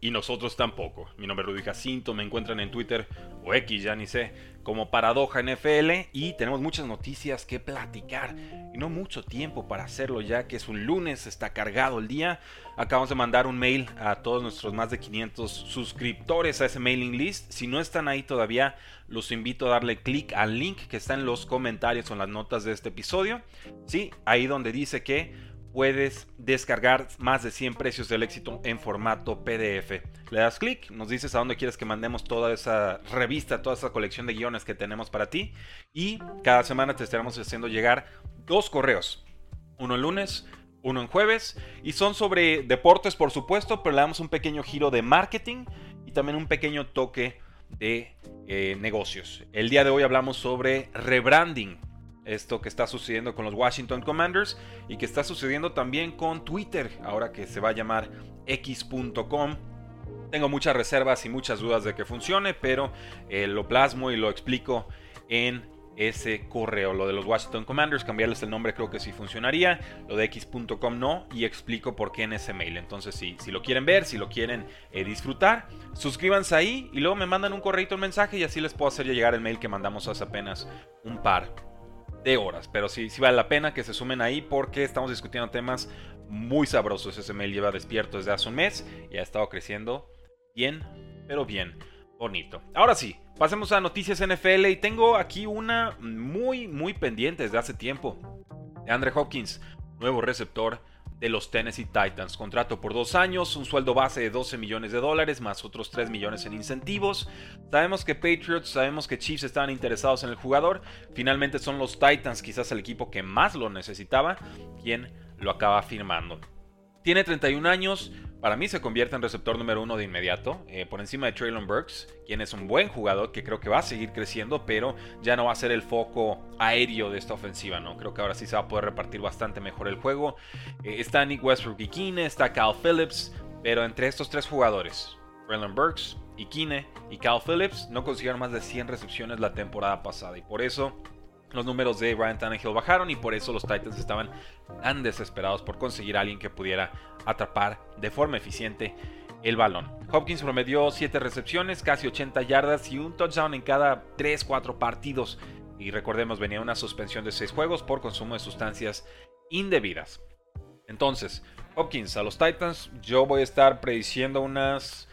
y nosotros tampoco. Mi nombre es Rudy Jacinto, me encuentran en Twitter o X, ya ni sé, como Paradoja NFL y tenemos muchas noticias que platicar y no mucho tiempo para hacerlo ya que es un lunes, está cargado el día. Acabamos de mandar un mail a todos nuestros más de 500 suscriptores a ese mailing list. Si no están ahí todavía, los invito a darle clic al link que está en los comentarios o en las notas de este episodio. Sí, ahí donde dice que puedes descargar más de 100 precios del éxito en formato PDF. Le das clic, nos dices a dónde quieres que mandemos toda esa revista, toda esa colección de guiones que tenemos para ti. Y cada semana te estaremos haciendo llegar dos correos. Uno el lunes, uno en jueves. Y son sobre deportes, por supuesto, pero le damos un pequeño giro de marketing y también un pequeño toque de eh, negocios. El día de hoy hablamos sobre rebranding, esto que está sucediendo con los Washington Commanders y que está sucediendo también con Twitter, ahora que se va a llamar x.com. Tengo muchas reservas y muchas dudas de que funcione, pero eh, lo plasmo y lo explico en ese correo. Lo de los Washington Commanders, cambiarles el nombre creo que sí funcionaría. Lo de x.com no. Y explico por qué en ese mail. Entonces, si, si lo quieren ver, si lo quieren eh, disfrutar, suscríbanse ahí y luego me mandan un correo, un mensaje y así les puedo hacer llegar el mail que mandamos hace apenas un par de horas. Pero sí, sí vale la pena que se sumen ahí porque estamos discutiendo temas muy sabrosos. Mail lleva despierto desde hace un mes y ha estado creciendo bien, pero bien bonito. Ahora sí, pasemos a noticias NFL y tengo aquí una muy, muy pendiente desde hace tiempo. De Andre Hopkins, nuevo receptor de los Tennessee Titans. Contrato por dos años, un sueldo base de 12 millones de dólares, más otros 3 millones en incentivos. Sabemos que Patriots, sabemos que Chiefs estaban interesados en el jugador. Finalmente son los Titans, quizás el equipo que más lo necesitaba, quien lo acaba firmando. Tiene 31 años, para mí se convierte en receptor número uno de inmediato, eh, por encima de Traylon Burks, quien es un buen jugador que creo que va a seguir creciendo, pero ya no va a ser el foco aéreo de esta ofensiva, ¿no? Creo que ahora sí se va a poder repartir bastante mejor el juego. Eh, está Nick Westbrook y Kine, está Cal Phillips, pero entre estos tres jugadores, Traylon Burks, y Kine y Cal Phillips, no consiguieron más de 100 recepciones la temporada pasada, y por eso los números de Ryan Tannehill bajaron y por eso los Titans estaban tan desesperados por conseguir a alguien que pudiera atrapar de forma eficiente el balón. Hopkins promedió 7 recepciones, casi 80 yardas y un touchdown en cada 3-4 partidos. Y recordemos, venía una suspensión de 6 juegos por consumo de sustancias indebidas. Entonces, Hopkins a los Titans, yo voy a estar prediciendo unas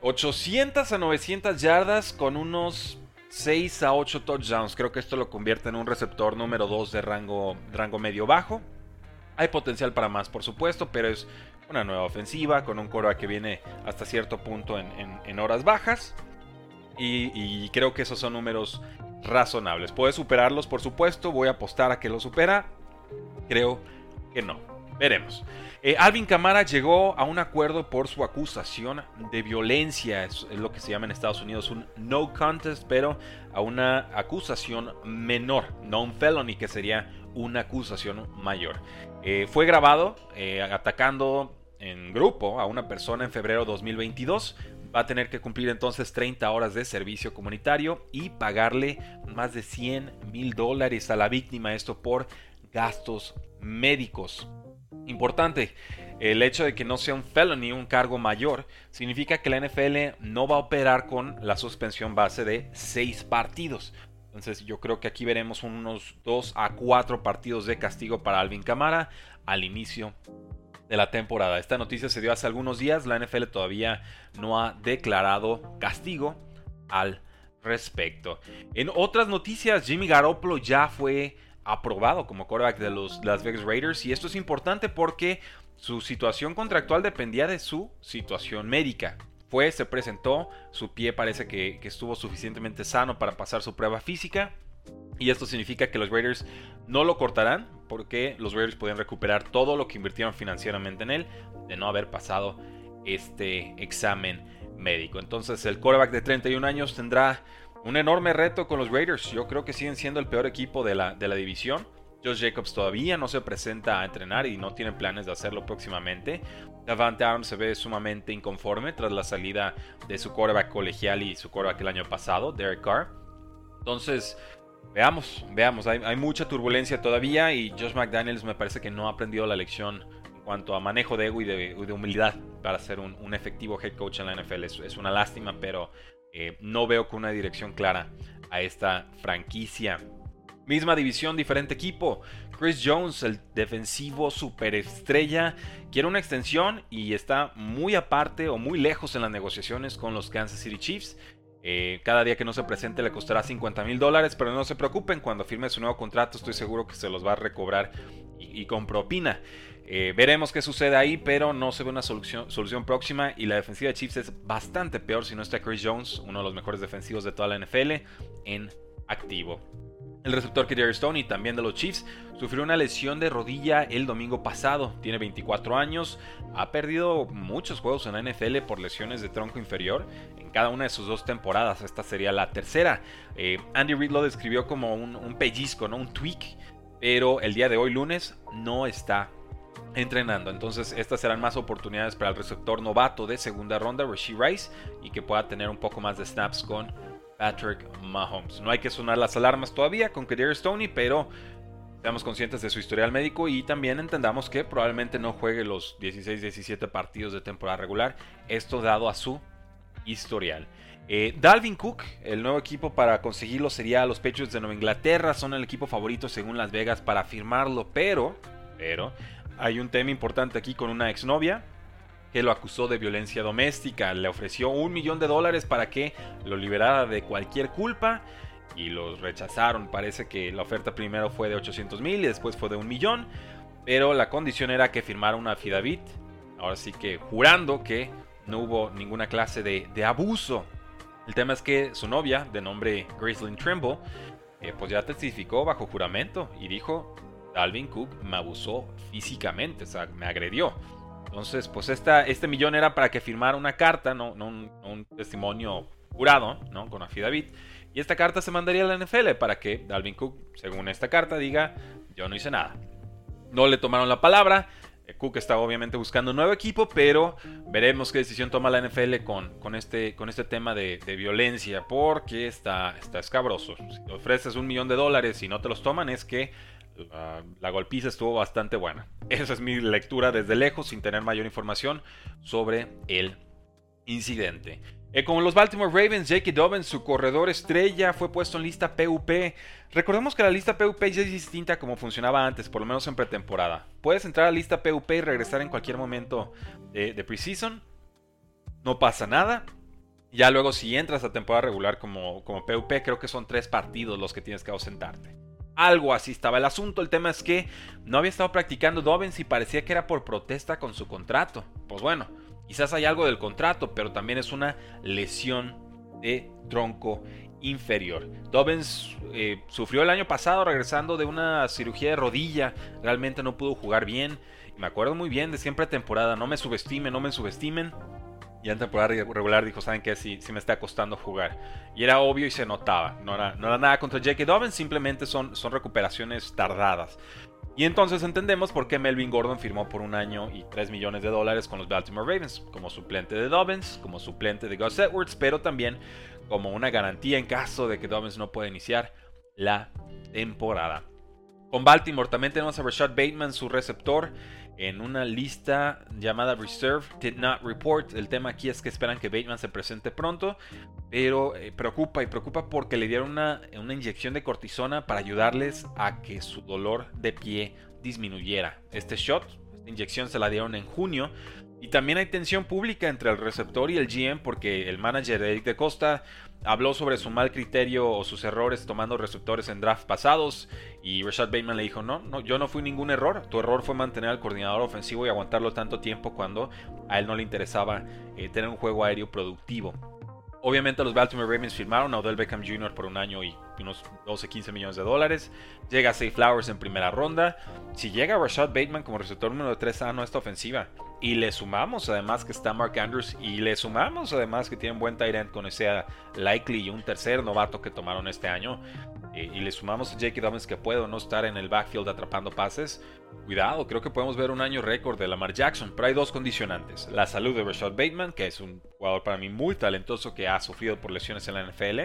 800 a 900 yardas con unos 6 a 8 touchdowns. Creo que esto lo convierte en un receptor número 2 de rango, rango medio-bajo. Hay potencial para más, por supuesto, pero es una nueva ofensiva con un coro que viene hasta cierto punto en, horas bajas. Y, creo que esos son números razonables. Puede superarlos, por supuesto. Voy a apostar a que lo supera. Creo que no. Veremos. Eh, Alvin Camara llegó a un acuerdo por su acusación de violencia, es, lo que se llama en Estados Unidos un no contest, pero a una acusación menor, no un felony, que sería una acusación mayor. Eh, fue grabado eh, atacando en grupo a una persona en febrero de 2022. Va a tener que cumplir entonces 30 horas de servicio comunitario y pagarle más de 100 mil dólares a la víctima, esto por gastos médicos. Importante, el hecho de que no sea un felony, un cargo mayor, significa que la NFL no va a operar con la suspensión base de 6 partidos. Entonces yo creo que aquí veremos unos 2 a 4 partidos de castigo para Alvin Camara al inicio de la temporada. Esta noticia se dio hace algunos días, la NFL todavía no ha declarado castigo al respecto. En otras noticias, Jimmy Garoppolo ya fue aprobado como quarterback de los Las Vegas Raiders y esto es importante porque su situación contractual dependía de su situación médica. Fue, se presentó, su pie parece que, estuvo suficientemente sano para pasar su prueba física Y esto significa que los Raiders no lo cortarán porque los Raiders pueden recuperar todo lo que invirtieron financieramente en él de no haber pasado este examen médico. Entonces el quarterback de 31 años tendrá un enorme reto con los Raiders. Yo creo que siguen siendo el peor equipo de la, de la división. Josh Jacobs todavía no se presenta a entrenar y no tiene planes de hacerlo próximamente. Davante Adams se ve sumamente inconforme tras la salida de su quarterback colegial y su quarterback el año pasado, Derek Carr. Entonces, veamos, veamos. Hay, mucha turbulencia todavía y Josh McDaniels me parece que no ha aprendido la lección en cuanto a manejo de ego y de, humildad para ser un, efectivo head coach en la NFL. Es, una lástima, pero eh, no veo con una dirección clara a esta franquicia. Misma división, diferente equipo. Chris Jones, el defensivo superestrella, quiere una extensión y está muy aparte o muy lejos en las negociaciones con los Kansas City Chiefs. Eh, cada día que no se presente le costará 50 mil dólares, pero no se preocupen, cuando firme su nuevo contrato estoy seguro que se los va a recobrar y, con propina. Eh, veremos qué sucede ahí, pero no se ve una solución, próxima y la defensiva de Chiefs es bastante peor si no está Chris Jones, uno de los mejores defensivos de toda la NFL, en activo. El receptor Kerry Stone y también de los Chiefs sufrió una lesión de rodilla el domingo pasado. Tiene 24 años, ha perdido muchos juegos en la NFL por lesiones de tronco inferior en cada una de sus dos temporadas. Esta sería la tercera. Eh, Andy Reid lo describió como un, pellizco, ¿no? un tweak, pero el día de hoy, lunes, no está entrenando. Entonces, estas serán más oportunidades para el receptor novato de segunda ronda, Rasheed Rice, y que pueda tener un poco más de snaps con Patrick Mahomes. No hay que sonar las alarmas todavía con Kadir Stoney, pero seamos conscientes de su historial médico y también entendamos que probablemente no juegue los 16-17 partidos de temporada regular, esto dado a su historial. Eh, Dalvin Cook, el nuevo equipo para conseguirlo sería los Patriots de Nueva Inglaterra, son el equipo favorito según Las Vegas para firmarlo, pero, pero hay un tema importante aquí con una exnovia que lo acusó de violencia doméstica. Le ofreció un millón de dólares para que lo liberara de cualquier culpa y los rechazaron. Parece que la oferta primero fue de 800 mil y después fue de un millón, pero la condición era que firmara una affidavit. Ahora sí que jurando que no hubo ninguna clase de, abuso. El tema es que su novia, de nombre Gracelyn Trimble, eh, pues ya testificó bajo juramento y dijo, Dalvin Cook me abusó físicamente, o sea, me agredió. Entonces, pues esta, este millón era para que firmara una carta, no, un, testimonio jurado, ¿no? Con affidavit. Y esta carta se mandaría a la NFL para que Dalvin Cook, según esta carta, diga, yo no hice nada. No le tomaron la palabra. Eh, Cook está obviamente buscando un nuevo equipo, pero veremos qué decisión toma la NFL con, con, este, con este tema de, violencia, porque está, está escabroso. Si ofreces un millón de dólares y no te los toman, es que la, golpiza estuvo bastante buena. Esa es mi lectura desde lejos, sin tener mayor información sobre el incidente. Eh, como los Baltimore Ravens, Jake Dobbins, su corredor estrella, fue puesto en lista PUP. Recordemos que la lista PUP ya es distinta como funcionaba antes, por lo menos en pretemporada. Puedes entrar a la lista PUP y regresar en cualquier momento de, de preseason. No pasa nada. Ya luego si entras a temporada regular como, como PUP, creo que son tres partidos los que tienes que ausentarte. Algo así estaba el asunto. El tema es que no había estado practicando Dobbins y parecía que era por protesta con su contrato. Pues bueno, quizás hay algo del contrato, pero también es una lesión de tronco inferior. Dobbins eh, sufrió el año pasado regresando de una cirugía de rodilla. Realmente no pudo jugar bien. me acuerdo muy bien de siempre temporada. No me subestimen, no me subestimen. Y en temporada regular dijo, ¿saben qué? Sí, sí me está costando jugar. Y era obvio y se notaba. No era, no era nada contra Jake Dobbins, simplemente son, son recuperaciones tardadas. Y entonces entendemos por qué Melvin Gordon firmó por un año y 3 millones de dólares con los Baltimore Ravens, como suplente de Dobbins, como suplente de Gus Edwards, pero también como una garantía en caso de que Dobbins no pueda iniciar la temporada. Con Baltimore también tenemos a Rashad Bateman, su receptor, en una lista llamada Reserve Did Not Report. El tema aquí es que esperan que Bateman se presente pronto, pero eh, preocupa y preocupa porque le dieron una, una inyección de cortisona para ayudarles a que su dolor de pie disminuyera. Este shot, esta inyección se la dieron en junio. Y también hay tensión pública entre el receptor y el GM porque el manager Eric de Costa habló sobre su mal criterio o sus errores tomando receptores en draft pasados y Rashad Bateman le dijo, no, no, yo no fui ningún error, tu error fue mantener al coordinador ofensivo y aguantarlo tanto tiempo cuando a él no le interesaba eh, tener un juego aéreo productivo. Obviamente los Baltimore Ravens firmaron a Odell Beckham Jr. por un año y unos 12, 15 millones de dólares. Llega Safe Flowers en primera ronda. Si llega Rashad Bateman como receptor número 3 a nuestra ofensiva y le sumamos además que está Mark Andrews y le sumamos además que tienen buen tight end con ese Likely y un tercer novato que tomaron este año, eh, y le sumamos a Jake Dobbins que puede no estar en el backfield atrapando pases, cuidado, creo que podemos ver un año récord de Lamar Jackson, pero hay dos condicionantes. La salud de Rashad Bateman, que es un jugador para mí muy talentoso que ha sufrido por lesiones en la NFL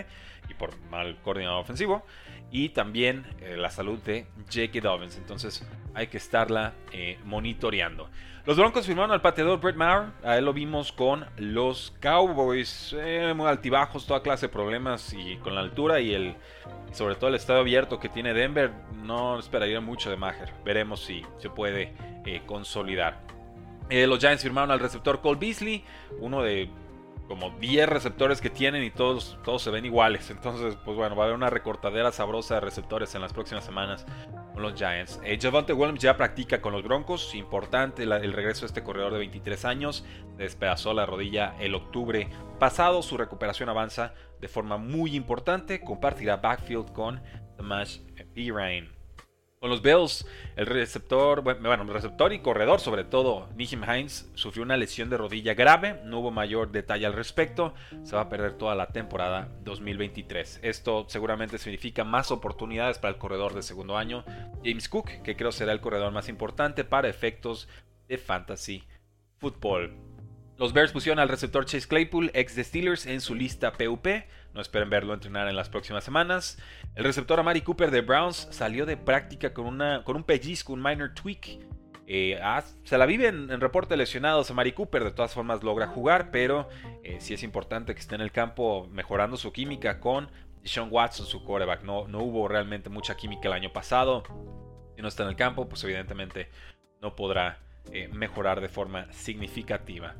y por mal coordinado ofensivo, y también eh, la salud de Jake Dobbins, entonces hay que estarla eh, monitoreando. Los Broncos firmaron al pateador Brett Maher. A él lo vimos con los Cowboys. Eh, muy altibajos, toda clase de problemas. Y con la altura y el sobre todo el estado abierto que tiene Denver, no esperaría mucho de Maher. Veremos si se puede eh, consolidar. Eh, los Giants firmaron al receptor Cole Beasley, uno de como 10 receptores que tienen y todos, todos se ven iguales. Entonces, pues bueno, va a haber una recortadera sabrosa de receptores en las próximas semanas con los Giants. Eh, Javante Williams ya practica con los Broncos. Importante el regreso de este corredor de 23 años. Despedazó la rodilla el octubre pasado. Su recuperación avanza de forma muy importante. Compartirá backfield con Tomash Pirine. Con los Bills, el receptor, bueno, el receptor y corredor, sobre todo, Nijim Hines, sufrió una lesión de rodilla grave. No hubo mayor detalle al respecto. Se va a perder toda la temporada 2023. Esto seguramente significa más oportunidades para el corredor de segundo año, James Cook, que creo será el corredor más importante para efectos de fantasy football. Los Bears pusieron al receptor Chase Claypool, ex de Steelers, en su lista PUP. No esperen verlo entrenar en las próximas semanas. El receptor Amari Cooper de Browns salió de práctica con, una, con un pellizco, un minor tweak. Eh, ah, se la vive en, reporte lesionados a Mari Cooper, de todas formas logra jugar, pero eh, sí es importante que esté en el campo mejorando su química con Sean Watson, su quarterback. No, no hubo realmente mucha química el año pasado. Si no está en el campo, pues evidentemente no podrá eh, mejorar de forma significativa.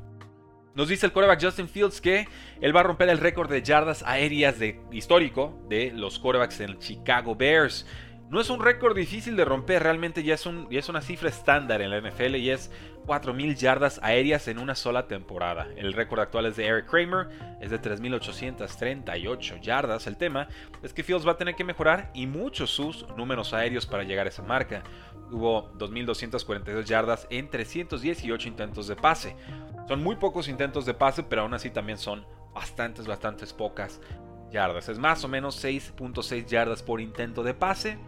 Nos dice el quarterback Justin Fields que él va a romper el récord de yardas aéreas de, histórico de los quarterbacks en Chicago Bears. No es un récord difícil de romper, realmente ya es, una cifra estándar en la NFL y es 4.000 yardas aéreas en una sola temporada. El récord actual es de Eric Kramer, es de 3.838 yardas. El tema es que Fields va a tener que mejorar y mucho sus números aéreos para llegar a esa marca. Hubo 2.242 yardas en 318 intentos de pase. Son muy pocos intentos de pase, pero aún así también son bastantes, bastantes pocas yardas. Es más o menos 6.6 yardas por intento de pase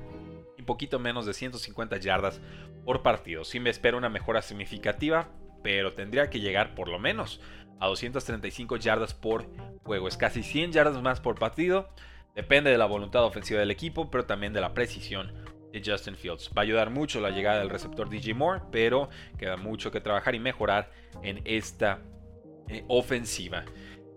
poquito menos de 150 yardas por partido. Sí me espero una mejora significativa, pero tendría que llegar por lo menos a 235 yardas por juego. Es casi 100 yardas más por partido. Depende de la voluntad ofensiva del equipo, pero también de la precisión de Justin Fields. Va a ayudar mucho la llegada del receptor DJ Moore, pero queda mucho que trabajar y mejorar en esta eh, ofensiva.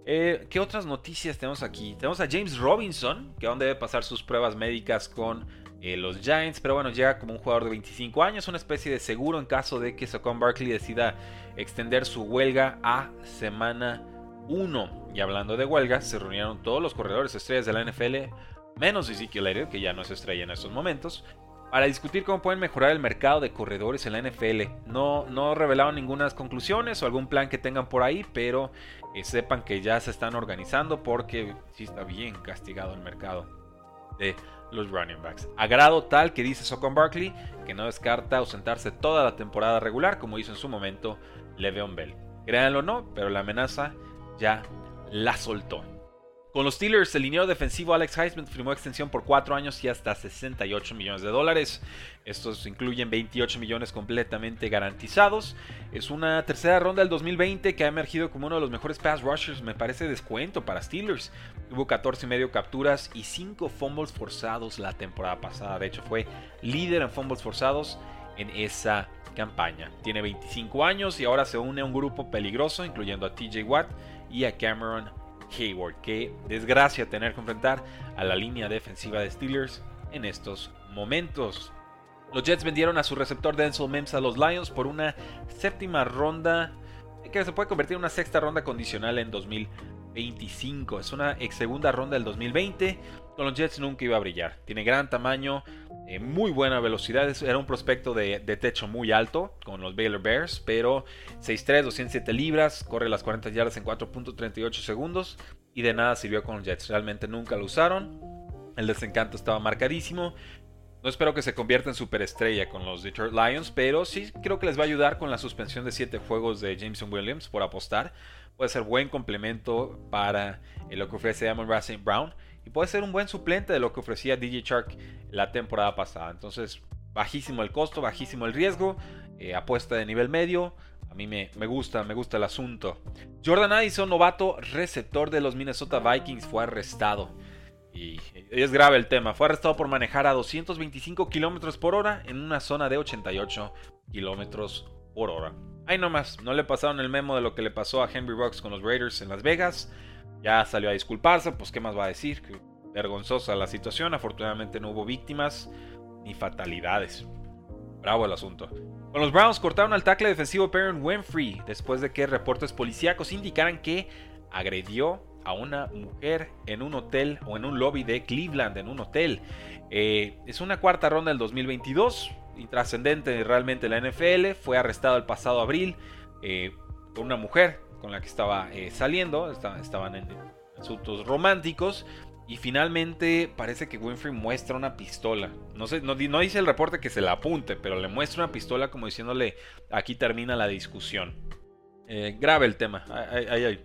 Eh, ¿Qué otras noticias tenemos aquí? Tenemos a James Robinson, que aún debe pasar sus pruebas médicas con eh, los Giants, pero bueno, llega como un jugador de 25 años, una especie de seguro en caso de que Saquon Barkley decida extender su huelga a semana 1. Y hablando de huelga, se reunieron todos los corredores estrellas de la NFL, menos Ezekiel Elliott, que ya no es estrella en estos momentos, para discutir cómo pueden mejorar el mercado de corredores en la NFL. No, no revelaron ninguna conclusiones o algún plan que tengan por ahí, pero eh, sepan que ya se están organizando porque sí está bien castigado el mercado de los running backs. A grado tal que dice Socon Barkley que no descarta ausentarse toda la temporada regular como hizo en su momento Le'Veon Bell. Créanlo o no, pero la amenaza ya la soltó. Con los Steelers, el liniero defensivo Alex Heisman firmó extensión por 4 años y hasta 68 millones de dólares. Estos incluyen 28 millones completamente garantizados. Es una tercera ronda del 2020 que ha emergido como uno de los mejores pass rushers. Me parece descuento para Steelers. Hubo 14 y medio capturas y 5 fumbles forzados la temporada pasada. De hecho, fue líder en fumbles forzados en esa campaña. Tiene 25 años y ahora se une a un grupo peligroso, incluyendo a TJ Watt y a Cameron Hayward. Qué desgracia tener que enfrentar a la línea defensiva de Steelers en estos momentos. Los Jets vendieron a su receptor Denzel Mims a los Lions por una séptima ronda que se puede convertir en una sexta ronda condicional en 2025. Es una ex segunda ronda del 2020. Con los Jets nunca iba a brillar. Tiene gran tamaño, eh, muy buena velocidad. Era un prospecto de, techo muy alto con los Baylor Bears, pero 6'3, 207 libras, corre las 40 yardas en 4.38 segundos y de nada sirvió con los Jets. Realmente nunca lo usaron. El desencanto estaba marcadísimo. No espero que se convierta en superestrella con los Detroit Lions, pero sí creo que les va a ayudar con la suspensión de 7 juegos de Jameson Williams por apostar. Puede ser buen complemento para lo que ofrece Amon Racing Brown y puede ser un buen suplente de lo que ofrecía DJ Shark la temporada pasada. Entonces, bajísimo el costo, bajísimo el riesgo, eh, apuesta de nivel medio. A mí me, me, gusta, me gusta el asunto. Jordan Addison, novato receptor de los Minnesota Vikings, fue arrestado. Y es grave el tema. Fue arrestado por manejar a 225 kilómetros por hora en una zona de 88 kilómetros por hora. Ahí nomás, no le pasaron el memo de lo que le pasó a Henry Rocks con los Raiders en Las Vegas. Ya salió a disculparse, pues qué más va a decir. vergonzosa la situación. Afortunadamente no hubo víctimas ni fatalidades. Bravo el asunto. Con los Browns cortaron al tackle defensivo Perrin Winfrey después de que reportes policíacos indicaran que agredió a una mujer en un hotel o en un lobby de Cleveland, en un hotel. Eh, es una cuarta ronda del 2022, intrascendente realmente la NFL. Fue arrestado el pasado abril eh, por una mujer con la que estaba eh, saliendo, estaban en asuntos románticos. Y finalmente parece que Winfrey muestra una pistola. No, sé, no, dice el reporte que se la apunte, pero le muestra una pistola como diciéndole aquí termina la discusión. grave el tema. Hay,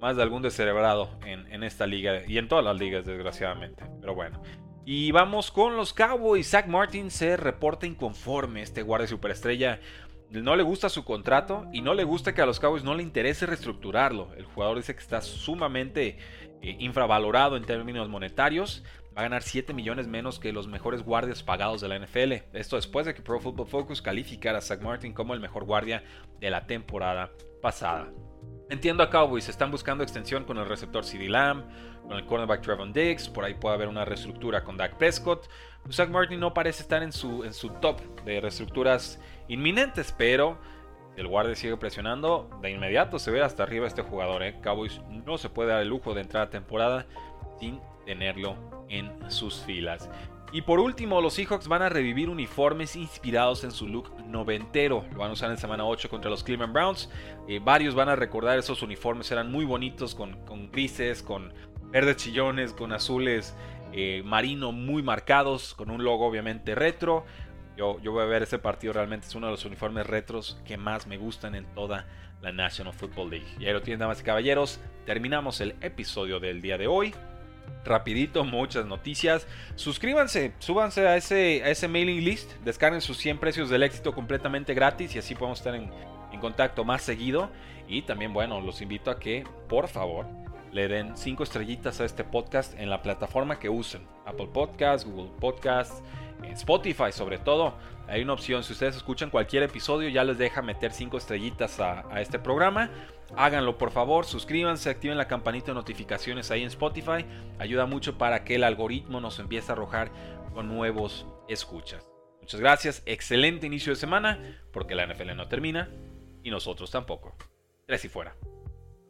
más de algún descerebrado en, esta liga y en todas las ligas, desgraciadamente. Pero bueno. Y vamos con los Cowboys. Zach Martin se reporta inconforme. Este guardia superestrella no le gusta su contrato y no le gusta que a los Cowboys no le interese reestructurarlo. El jugador dice que está sumamente eh, infravalorado en términos monetarios. Va a ganar 7 millones menos que los mejores guardias pagados de la NFL. Esto después de que Pro Football Focus calificara a Zach Martin como el mejor guardia de la temporada pasada. Entiendo a Cowboys, están buscando extensión con el receptor CD Lamb, con el cornerback Trevon Diggs, por ahí puede haber una reestructura con Dak Prescott. Zach Martin no parece estar en su, en su top de reestructuras inminentes, pero el guardia sigue presionando, de inmediato se ve hasta arriba este jugador. ¿eh? Cowboys no se puede dar el lujo de entrar a temporada sin tenerlo en sus filas. Y por último, los Seahawks van a revivir uniformes inspirados en su look noventero. Lo van a usar en semana 8 contra los Cleveland Browns. Eh, varios van a recordar esos uniformes, eran muy bonitos, con, grises, con verdes chillones, con azules eh, marino muy marcados, con un logo obviamente retro. Yo, yo voy a ver ese partido, realmente es uno de los uniformes retros que más me gustan en toda la National Football League. Y ahí lo tienen, damas y caballeros. Terminamos el episodio del día de hoy rapidito, muchas noticias. Suscríbanse, súbanse a ese, a ese mailing list, descarguen sus 100 precios del éxito completamente gratis y así podemos estar en, en contacto más seguido. Y también, bueno, los invito a que, por favor, le den 5 estrellitas a este podcast en la plataforma que usen. Apple Podcasts, Google Podcasts, Spotify sobre todo. Hay una opción, si ustedes escuchan cualquier episodio ya les deja meter 5 estrellitas a, a este programa. Háganlo por favor, suscríbanse, activen la campanita de notificaciones ahí en Spotify. Ayuda mucho para que el algoritmo nos empiece a arrojar con nuevos escuchas. Muchas gracias, excelente inicio de semana, porque la NFL no termina y nosotros tampoco. Tres y fuera.